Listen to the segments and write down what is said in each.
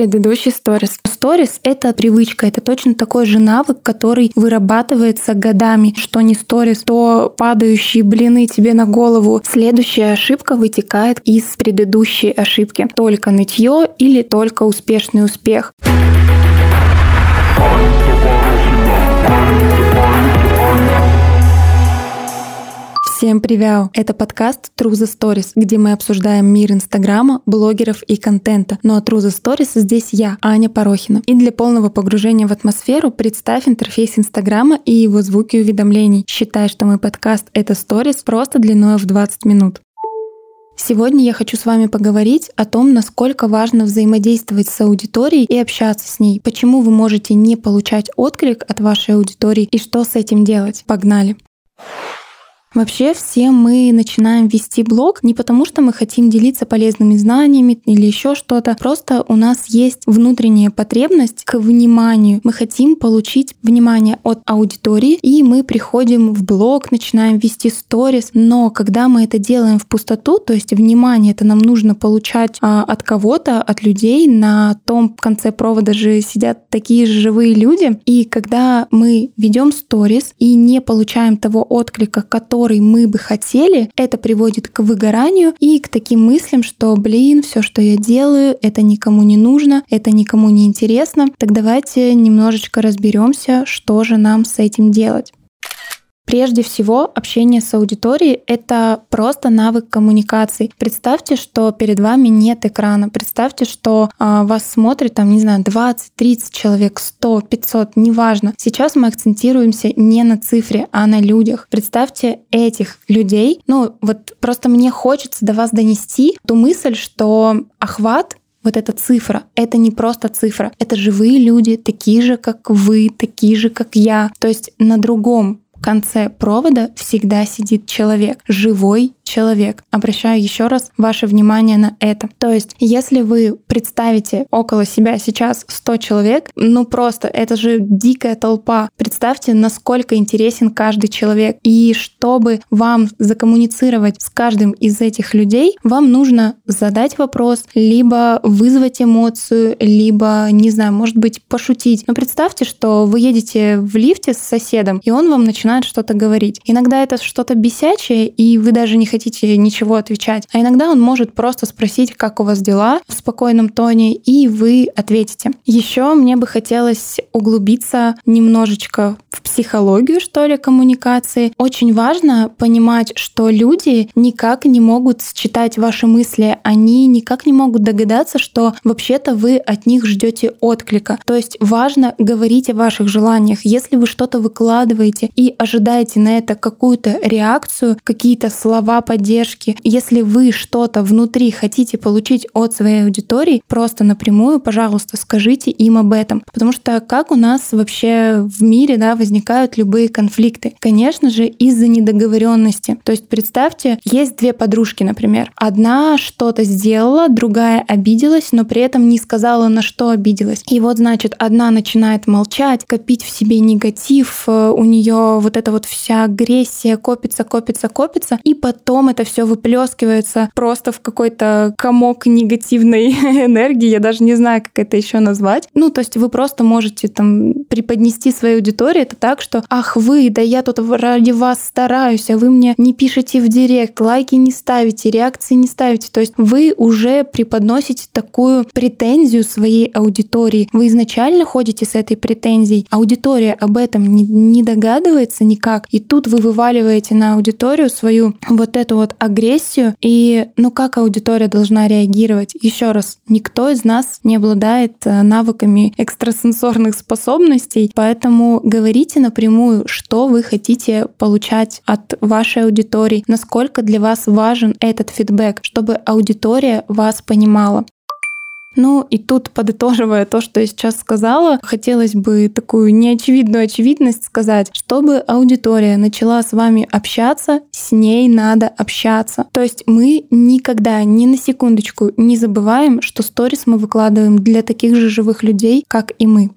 предыдущий сторис. Сторис — это привычка, это точно такой же навык, который вырабатывается годами. Что не сторис, то падающие блины тебе на голову. Следующая ошибка вытекает из предыдущей ошибки. Только нытье или только успешный успех. Всем привет! Это подкаст True the Stories, где мы обсуждаем мир Инстаграма, блогеров и контента. Ну, True the Stories здесь я, Аня Порохина. И для полного погружения в атмосферу представь интерфейс Инстаграма и его звуки уведомлений. Считай, что мой подкаст — это Stories просто длиной в 20 минут. Сегодня я хочу с вами поговорить о том, насколько важно взаимодействовать с аудиторией и общаться с ней, почему вы можете не получать отклик от вашей аудитории и что с этим делать. Погнали! Вообще все мы начинаем вести блог не потому, что мы хотим делиться полезными знаниями или еще что-то. Просто у нас есть внутренняя потребность к вниманию. Мы хотим получить внимание от аудитории, и мы приходим в блог, начинаем вести сторис. Но когда мы это делаем в пустоту, то есть внимание это нам нужно получать а, от кого-то, от людей, на том конце провода же сидят такие же живые люди. И когда мы ведем сторис и не получаем того отклика, который который мы бы хотели, это приводит к выгоранию и к таким мыслям, что, блин, все, что я делаю, это никому не нужно, это никому не интересно. Так давайте немножечко разберемся, что же нам с этим делать. Прежде всего, общение с аудиторией — это просто навык коммуникации. Представьте, что перед вами нет экрана. Представьте, что а, вас смотрит, там, не знаю, 20, 30 человек, 100, 500, неважно. Сейчас мы акцентируемся не на цифре, а на людях. Представьте этих людей. Ну, вот просто мне хочется до вас донести ту мысль, что охват вот эта цифра, это не просто цифра, это живые люди, такие же, как вы, такие же, как я. То есть на другом конце провода всегда сидит человек, живой человек. Обращаю еще раз ваше внимание на это. То есть, если вы представите около себя сейчас 100 человек, ну просто это же дикая толпа. Представьте, насколько интересен каждый человек. И чтобы вам закоммуницировать с каждым из этих людей, вам нужно задать вопрос, либо вызвать эмоцию, либо, не знаю, может быть, пошутить. Но представьте, что вы едете в лифте с соседом, и он вам начинает что-то говорить. Иногда это что-то бесячее, и вы даже не хотите хотите ничего отвечать. А иногда он может просто спросить, как у вас дела в спокойном тоне, и вы ответите. Еще мне бы хотелось углубиться немножечко в психологию, что ли, коммуникации. Очень важно понимать, что люди никак не могут считать ваши мысли, они никак не могут догадаться, что вообще-то вы от них ждете отклика. То есть важно говорить о ваших желаниях. Если вы что-то выкладываете и ожидаете на это какую-то реакцию, какие-то слова поддержки. Если вы что-то внутри хотите получить от своей аудитории, просто напрямую, пожалуйста, скажите им об этом. Потому что как у нас вообще в мире да, возникают любые конфликты? Конечно же, из-за недоговоренности. То есть представьте, есть две подружки, например. Одна что-то сделала, другая обиделась, но при этом не сказала, на что обиделась. И вот, значит, одна начинает молчать, копить в себе негатив, э, у нее вот эта вот вся агрессия копится, копится, копится, и потом потом это все выплескивается просто в какой-то комок негативной энергии, я даже не знаю, как это еще назвать. Ну, то есть вы просто можете там преподнести своей аудитории это так, что «Ах вы, да я тут ради вас стараюсь, а вы мне не пишете в директ, лайки не ставите, реакции не ставите». То есть вы уже преподносите такую претензию своей аудитории. Вы изначально ходите с этой претензией, аудитория об этом не, не догадывается никак, и тут вы вываливаете на аудиторию свою вот эту вот агрессию и ну как аудитория должна реагировать. Еще раз, никто из нас не обладает э, навыками экстрасенсорных способностей, поэтому говорите напрямую, что вы хотите получать от вашей аудитории, насколько для вас важен этот фидбэк, чтобы аудитория вас понимала. Ну и тут, подытоживая то, что я сейчас сказала, хотелось бы такую неочевидную очевидность сказать. Чтобы аудитория начала с вами общаться, с ней надо общаться. То есть мы никогда, ни на секундочку не забываем, что сторис мы выкладываем для таких же живых людей, как и мы.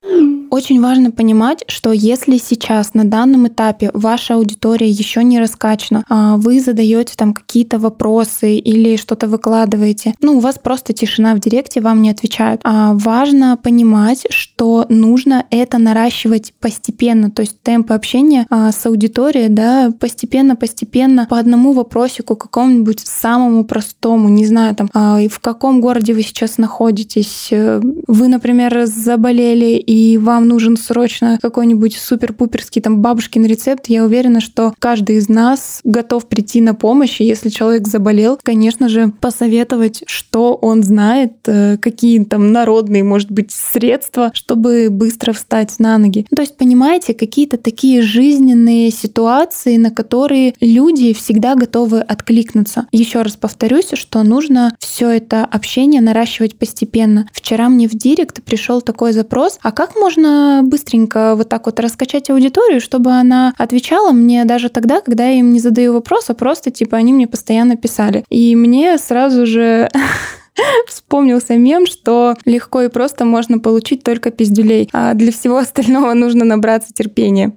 очень важно понимать, что если сейчас на данном этапе ваша аудитория еще не раскачана, а вы задаете там какие-то вопросы или что-то выкладываете, ну, у вас просто тишина в директе, вам не отвечают. А важно понимать, что нужно это наращивать постепенно, то есть темп общения а, с аудиторией, да, постепенно-постепенно по одному вопросику какому-нибудь самому простому, не знаю, там, а, в каком городе вы сейчас находитесь, э, вы, например, заболели и вам нужен срочно какой-нибудь супер-пуперский там бабушкин рецепт, я уверена, что каждый из нас готов прийти на помощь, и если человек заболел, конечно же, посоветовать, что он знает, э, какие там народные, может быть, средства, чтобы быстро встать на ноги. То есть, понимаете, какие-то такие жизненные ситуации, на которые люди всегда готовы откликнуться. Еще раз повторюсь, что нужно все это общение наращивать постепенно. Вчера мне в директ пришел такой запрос, а как можно быстренько вот так вот раскачать аудиторию, чтобы она отвечала мне даже тогда, когда я им не задаю вопрос, а просто типа они мне постоянно писали. И мне сразу же вспомнился мем, что легко и просто можно получить только пиздюлей, а для всего остального нужно набраться терпения.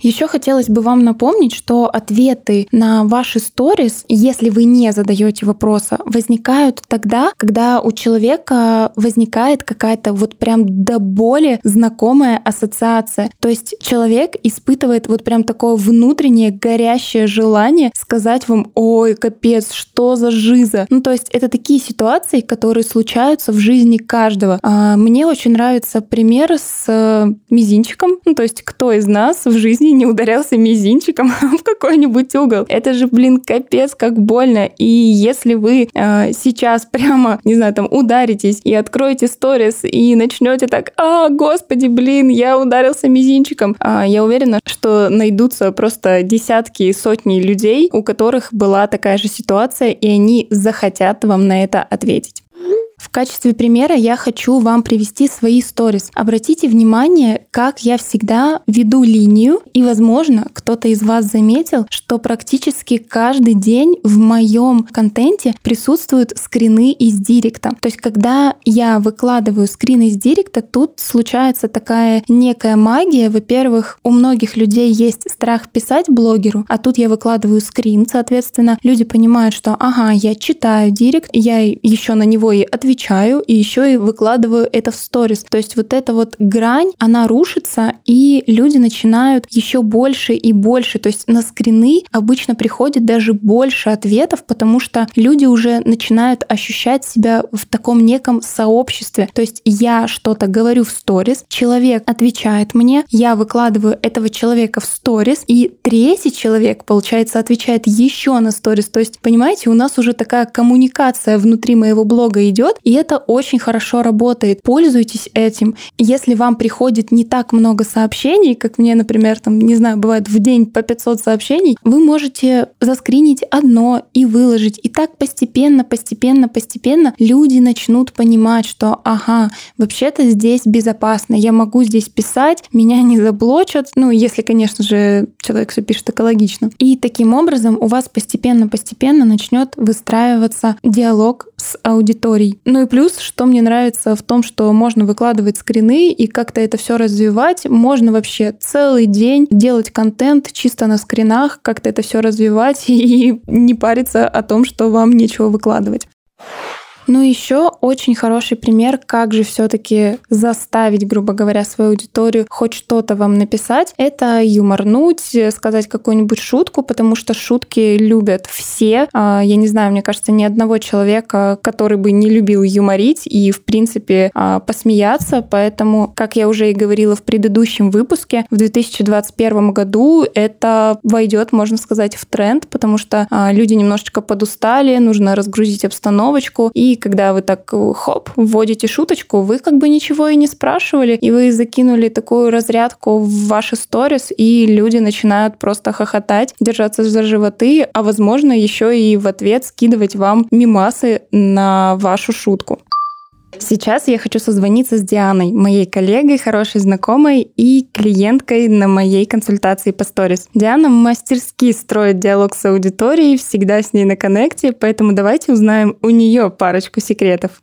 Еще хотелось бы вам напомнить, что ответы на ваши сторис, если вы не задаете вопроса, возникают тогда, когда у человека возникает какая-то вот прям до боли знакомая ассоциация. То есть человек испытывает вот прям такое внутреннее горящее желание сказать вам, ой, капец, что за жиза. Ну, то есть это такие ситуации, которые случаются в жизни каждого. А мне очень нравится пример с э, мизинчиком. Ну, то есть кто из нас в жизни не ударялся мизинчиком в какой-нибудь угол. Это же, блин, капец, как больно. И если вы э, сейчас прямо, не знаю, там ударитесь и откроете сторис и начнете так, а, господи, блин, я ударился мизинчиком, э, я уверена, что найдутся просто десятки и сотни людей, у которых была такая же ситуация, и они захотят вам на это ответить. В качестве примера я хочу вам привести свои сторис. Обратите внимание, как я всегда веду линию, и, возможно, кто-то из вас заметил, что практически каждый день в моем контенте присутствуют скрины из директа. То есть, когда я выкладываю скрин из директа, тут случается такая некая магия. Во-первых, у многих людей есть страх писать блогеру, а тут я выкладываю скрин, соответственно, люди понимают, что ага, я читаю директ, я еще на него и отвечаю, отвечаю и еще и выкладываю это в сторис. То есть вот эта вот грань, она рушится, и люди начинают еще больше и больше. То есть на скрины обычно приходит даже больше ответов, потому что люди уже начинают ощущать себя в таком неком сообществе. То есть я что-то говорю в сторис, человек отвечает мне, я выкладываю этого человека в сторис, и третий человек, получается, отвечает еще на сторис. То есть, понимаете, у нас уже такая коммуникация внутри моего блога идет, и это очень хорошо работает. Пользуйтесь этим. Если вам приходит не так много сообщений, как мне, например, там, не знаю, бывает в день по 500 сообщений, вы можете заскринить одно и выложить. И так постепенно, постепенно, постепенно люди начнут понимать, что ага, вообще-то здесь безопасно, я могу здесь писать, меня не заблочат, ну, если, конечно же, человек все пишет экологично. И таким образом у вас постепенно-постепенно начнет выстраиваться диалог с аудиторией. Ну и плюс, что мне нравится в том, что можно выкладывать скрины и как-то это все развивать. Можно вообще целый день делать контент чисто на скринах, как-то это все развивать и не париться о том, что вам нечего выкладывать. Ну еще очень хороший пример, как же все-таки заставить, грубо говоря, свою аудиторию хоть что-то вам написать, это юморнуть, сказать какую-нибудь шутку, потому что шутки любят все. А, я не знаю, мне кажется, ни одного человека, который бы не любил юморить и, в принципе, а, посмеяться. Поэтому, как я уже и говорила в предыдущем выпуске, в 2021 году это войдет, можно сказать, в тренд, потому что а, люди немножечко подустали, нужно разгрузить обстановочку, и когда вы так э, хоп, вводите шуточку, вы как бы ничего и не спрашивали, и вы закинули такую разрядку в ваши сторис, и люди начинают просто хохотать, держаться за животы, а возможно еще и в ответ скидывать вам мимасы на вашу шутку. Сейчас я хочу созвониться с Дианой, моей коллегой, хорошей знакомой и клиенткой на моей консультации по сторис. Диана мастерски строит диалог с аудиторией, всегда с ней на коннекте, поэтому давайте узнаем у нее парочку секретов.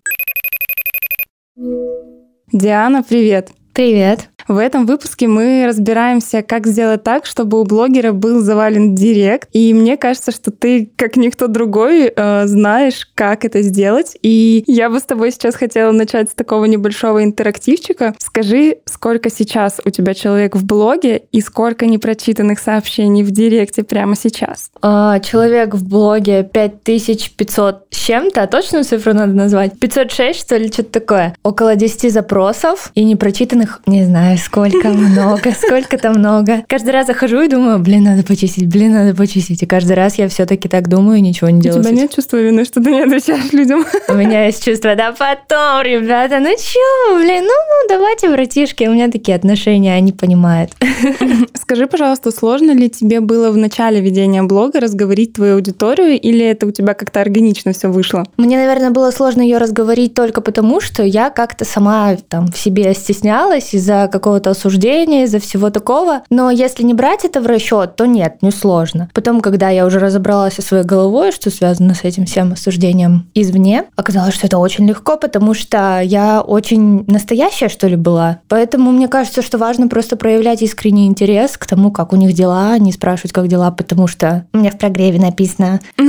Диана, привет! Привет. В этом выпуске мы разбираемся, как сделать так, чтобы у блогера был завален директ. И мне кажется, что ты, как никто другой, э, знаешь, как это сделать. И я бы с тобой сейчас хотела начать с такого небольшого интерактивчика. Скажи, сколько сейчас у тебя человек в блоге и сколько непрочитанных сообщений в директе прямо сейчас? А, человек в блоге 5500 с чем-то, а точную цифру надо назвать? 506, что ли, что-то такое. Около 10 запросов и непрочитанных, не знаю, сколько много, сколько-то много. Каждый раз захожу и думаю, блин, надо почистить, блин, надо почистить. И каждый раз я все-таки так думаю и ничего не делаю. У тебя нет чувства вины, что ты не отвечаешь людям? У меня есть чувство, да потом, ребята, ну чё, блин, ну, ну давайте, братишки, у меня такие отношения, они понимают. Скажи, пожалуйста, сложно ли тебе было в начале ведения блога разговорить твою аудиторию, или это у тебя как-то органично все вышло? Мне, наверное, было сложно ее разговорить только потому, что я как-то сама там в себе стеснялась из-за какого-то осуждения, из-за всего такого. Но если не брать это в расчет, то нет, не сложно. Потом, когда я уже разобралась со своей головой, что связано с этим всем осуждением извне, оказалось, что это очень легко, потому что я очень настоящая, что ли, была. Поэтому мне кажется, что важно просто проявлять искренний интерес к тому, как у них дела, не спрашивать, как дела, потому что у меня в прогреве написано.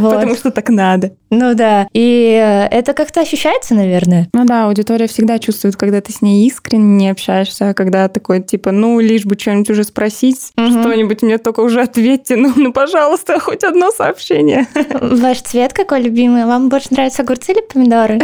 Потому что так надо. Ну да. И это как-то ощущается, наверное. Ну да, аудитория всегда чувствует, когда ты с ней искренне общаешься, а когда такой, типа, ну, лишь бы что-нибудь уже спросить, угу. что-нибудь мне только уже ответьте, ну, ну, пожалуйста, хоть одно сообщение. Ваш цвет какой любимый? Вам больше нравятся огурцы или помидоры?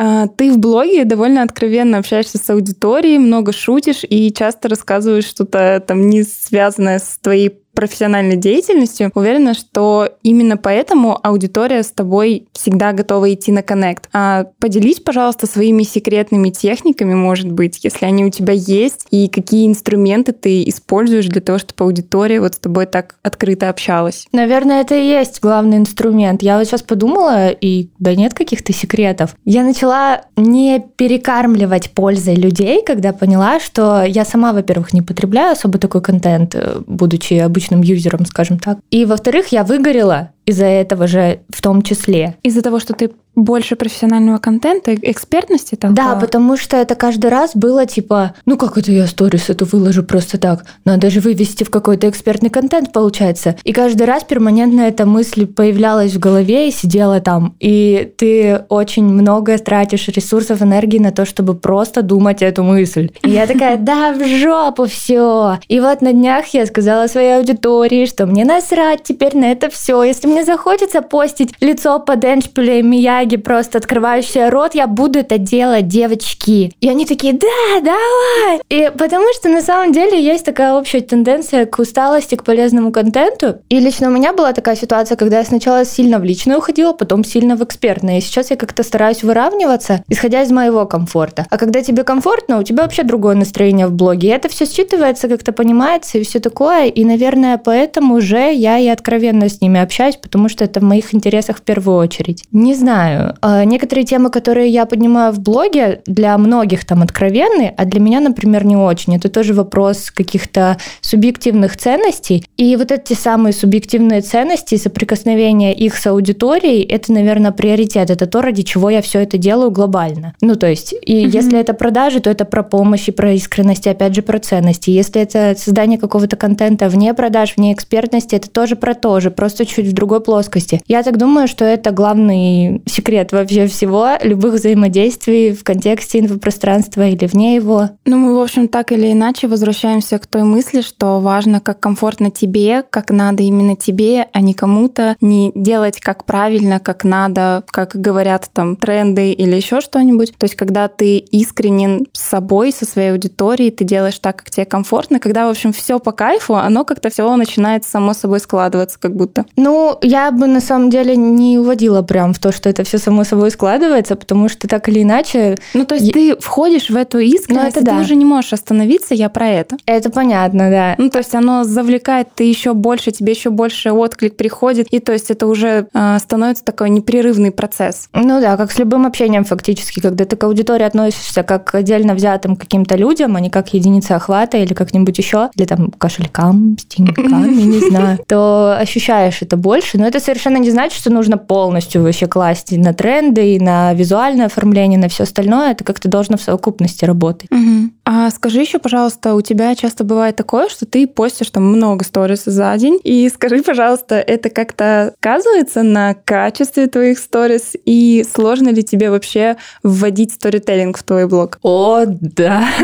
А, ты в блоге довольно откровенно общаешься с аудиторией, много шутишь и часто рассказываешь что-то там не связанное с твоей профессиональной деятельностью, уверена, что именно поэтому аудитория с тобой всегда готова идти на коннект. А поделись, пожалуйста, своими секретными техниками, может быть, если они у тебя есть, и какие инструменты ты используешь для того, чтобы аудитория вот с тобой так открыто общалась. Наверное, это и есть главный инструмент. Я вот сейчас подумала, и да нет каких-то секретов. Я начала не перекармливать пользой людей, когда поняла, что я сама, во-первых, не потребляю особо такой контент, э, будучи обычно обычным юзером, скажем так. И, во-вторых, я выгорела из-за этого же в том числе. Из-за того, что ты больше профессионального контента, экспертности там? Да, потому что это каждый раз было типа, ну как это я сторис эту выложу просто так? Надо же вывести в какой-то экспертный контент, получается. И каждый раз перманентно эта мысль появлялась в голове и сидела там. И ты очень много тратишь ресурсов, энергии на то, чтобы просто думать эту мысль. И я такая, да, в жопу все. И вот на днях я сказала своей аудитории, что мне насрать теперь на это все. Если мне захочется постить лицо под эншпилем Мияги шаги просто открывающие рот, я буду это делать, девочки. И они такие, да, давай. И потому что на самом деле есть такая общая тенденция к усталости, к полезному контенту. И лично у меня была такая ситуация, когда я сначала сильно в личное уходила, потом сильно в экспертное. И сейчас я как-то стараюсь выравниваться, исходя из моего комфорта. А когда тебе комфортно, у тебя вообще другое настроение в блоге. И это все считывается, как-то понимается и все такое. И, наверное, поэтому уже я и откровенно с ними общаюсь, потому что это в моих интересах в первую очередь. Не знаю. А, некоторые темы, которые я поднимаю в блоге, для многих там откровенны, а для меня, например, не очень. Это тоже вопрос каких-то субъективных ценностей. И вот эти самые субъективные ценности, соприкосновения их с аудиторией, это, наверное, приоритет. Это то, ради чего я все это делаю глобально. Ну, то есть, и mm-hmm. если это продажи, то это про помощь и про искренность, и опять же, про ценности. Если это создание какого-то контента вне продаж, вне экспертности, это тоже про то же, просто чуть в другой плоскости. Я так думаю, что это главный секрет вообще всего, любых взаимодействий в контексте инфопространства или вне его. Ну, мы, в общем, так или иначе возвращаемся к той мысли, что важно, как комфортно тебе, как надо именно тебе, а не кому-то, не делать как правильно, как надо, как говорят там тренды или еще что-нибудь. То есть, когда ты искренен с собой, со своей аудиторией, ты делаешь так, как тебе комфортно, когда, в общем, все по кайфу, оно как-то все начинает само собой складываться, как будто. Ну, я бы на самом деле не уводила прям в то, что это все само собой складывается, потому что так или иначе... Ну, то есть я... ты входишь в эту искренность, ну, это да. ты уже не можешь остановиться, я про это. Это понятно, да. Ну, то есть оно завлекает ты еще больше, тебе еще больше отклик приходит, и то есть это уже э, становится такой непрерывный процесс. Ну да, как с любым общением фактически, когда ты к аудитории относишься как к отдельно взятым каким-то людям, а не как единица охвата или как-нибудь еще, или там кошелькам, с деньгами, не знаю, то ощущаешь это больше, больше, но это совершенно не значит, что нужно полностью вообще класть и на тренды, и на визуальное оформление, на все остальное. Это как-то должно в совокупности работать. Угу. А скажи еще, пожалуйста, у тебя часто бывает такое, что ты постишь там много сторис за день, и скажи, пожалуйста, это как-то сказывается на качестве твоих сторис, и сложно ли тебе вообще вводить сторителлинг в твой блог? О, да.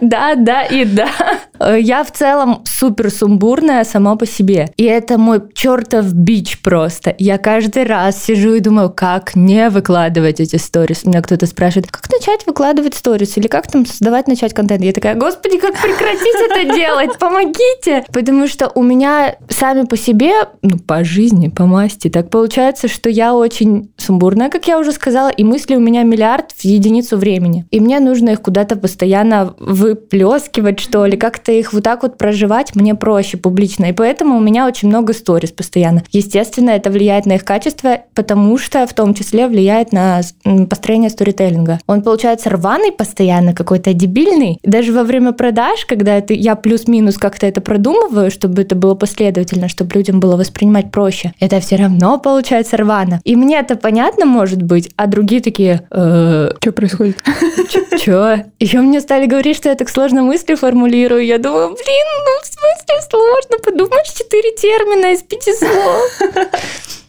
Да, да и да. Я в целом супер сумбурная сама по себе. И это мой чертов бич просто. Я каждый раз сижу и думаю, как не выкладывать эти сторис. Меня кто-то спрашивает, как начать выкладывать сторис? Или как там создавать, начать контент? Я такая, господи, как прекратить это делать? Помогите! Потому что у меня сами по себе, ну, по жизни, по масти, так получается, что я очень сумбурная, как я уже сказала, и мысли у меня миллиард в единицу времени. И мне нужно их куда-то постоянно выплескивать, что ли, как-то их вот так вот проживать мне проще публично. И поэтому у меня очень много сторис постоянно. Естественно, это влияет на их качество, потому что в том числе влияет на построение сторителлинга. Он получается рваный постоянно, какой-то дебильный. Даже во время продаж, когда это, я плюс-минус как-то это продумываю, чтобы это было последовательно, чтобы людям было воспринимать проще, это все равно получается рвано. И мне это понятно, может быть, а другие такие... Э, что происходит? Че? Еще мне стали говорить, что я так сложно мысли формулирую. Я думаю, блин, ну в смысле сложно? Подумаешь, четыре термина из пяти слов.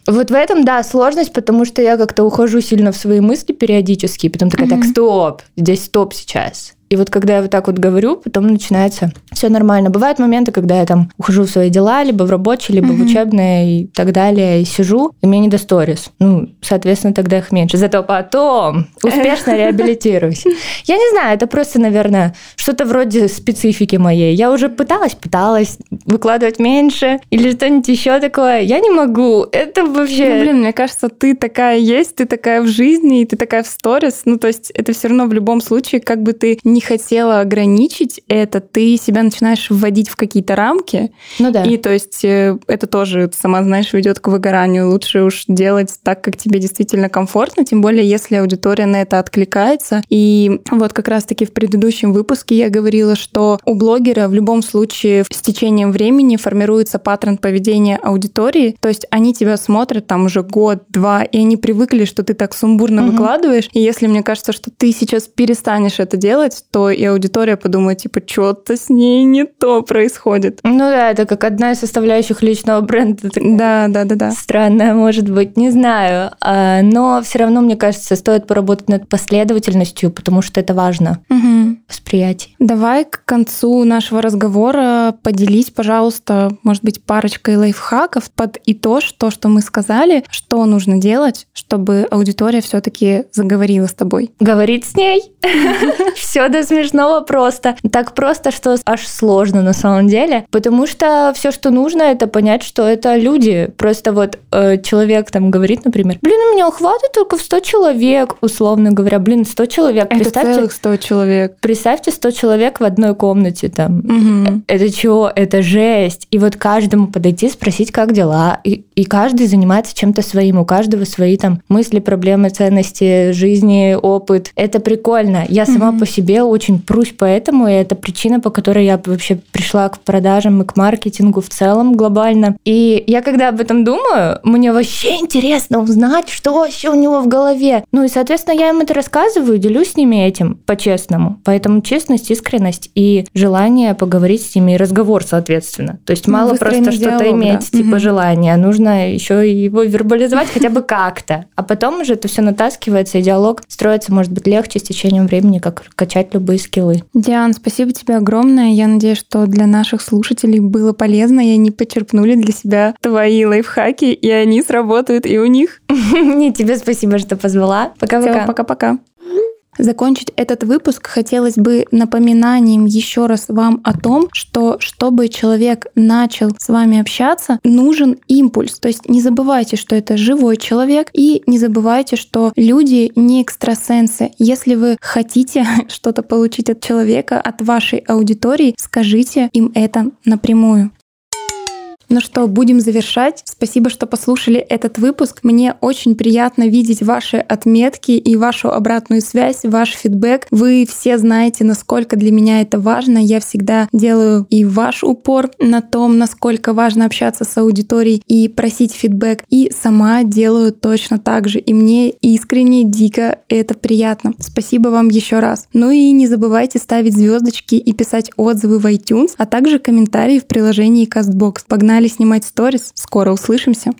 Вот в этом, да, сложность, потому что я как-то ухожу сильно в свои мысли периодически, и потом такая, так, стоп, здесь стоп сейчас. И вот когда я вот так вот говорю, потом начинается все нормально. Бывают моменты, когда я там ухожу в свои дела, либо в рабочие, либо mm-hmm. в учебные и так далее, и сижу, и мне не до сторис. Ну, соответственно, тогда их меньше. Зато потом успешно реабилитируюсь. Я не знаю, это просто, наверное, что-то вроде специфики моей. Я уже пыталась, пыталась выкладывать меньше или что-нибудь еще такое. Я не могу. Это вообще... Ну, блин, мне кажется, ты такая есть, ты такая в жизни, и ты такая в сторис. Ну, то есть это все равно в любом случае, как бы ты не не хотела ограничить это, ты себя начинаешь вводить в какие-то рамки. Ну да. И то есть э, это тоже, сама знаешь, ведет к выгоранию. Лучше уж делать так, как тебе действительно комфортно, тем более, если аудитория на это откликается. И вот как раз-таки в предыдущем выпуске я говорила, что у блогера в любом случае с течением времени формируется паттерн поведения аудитории, то есть они тебя смотрят там уже год-два, и они привыкли, что ты так сумбурно угу. выкладываешь, и если мне кажется, что ты сейчас перестанешь это делать, то и аудитория подумает, типа, что-то с ней не то происходит. Ну да, это как одна из составляющих личного бренда. Да, да, да, да. Странная, может быть, не знаю. А, но все равно, мне кажется, стоит поработать над последовательностью, потому что это важно. Угу. Восприятие. Давай к концу нашего разговора поделись, пожалуйста, может быть, парочкой лайфхаков под и то, что, что мы сказали, что нужно делать, чтобы аудитория все-таки заговорила с тобой. Говорить с ней. Все до смешного просто. Так просто, что аж сложно на самом деле. Потому что все, что нужно, это понять, что это люди. Просто вот э, человек там говорит, например, блин, у меня хватит только в 100 человек, условно говоря. Блин, 100 человек. Это представьте, целых 100 человек. Представьте 100 человек в одной комнате там. Угу. Это чего? Это жесть. И вот каждому подойти, спросить, как дела. И, и каждый занимается чем-то своим. У каждого свои там мысли, проблемы, ценности, жизни, опыт. Это прикольно. Я сама угу. по себе очень прусь поэтому, и это причина, по которой я вообще пришла к продажам и к маркетингу в целом глобально. И я когда об этом думаю, мне вообще интересно узнать, что вообще у него в голове. Ну и, соответственно, я им это рассказываю, делюсь с ними этим по-честному. Поэтому честность, искренность и желание поговорить с ними, и разговор, соответственно. То есть ну, мало просто что-то иметь, да. типа угу. желания, нужно еще его вербализовать хотя бы как-то. А потом уже это все натаскивается, и диалог строится, может быть, легче с течением времени, как качать любые скиллы. Диан, спасибо тебе огромное. Я надеюсь, что для наших слушателей было полезно, и они почерпнули для себя твои лайфхаки, и они сработают и у них. Не тебе спасибо, что позвала. Пока-пока. Пока-пока. Закончить этот выпуск хотелось бы напоминанием еще раз вам о том, что чтобы человек начал с вами общаться, нужен импульс. То есть не забывайте, что это живой человек, и не забывайте, что люди не экстрасенсы. Если вы хотите что-то получить от человека, от вашей аудитории, скажите им это напрямую. Ну что, будем завершать. Спасибо, что послушали этот выпуск. Мне очень приятно видеть ваши отметки и вашу обратную связь, ваш фидбэк. Вы все знаете, насколько для меня это важно. Я всегда делаю и ваш упор на том, насколько важно общаться с аудиторией и просить фидбэк. И сама делаю точно так же. И мне искренне, дико это приятно. Спасибо вам еще раз. Ну и не забывайте ставить звездочки и писать отзывы в iTunes, а также комментарии в приложении CastBox. Погнали снимать сторис. Скоро услышимся.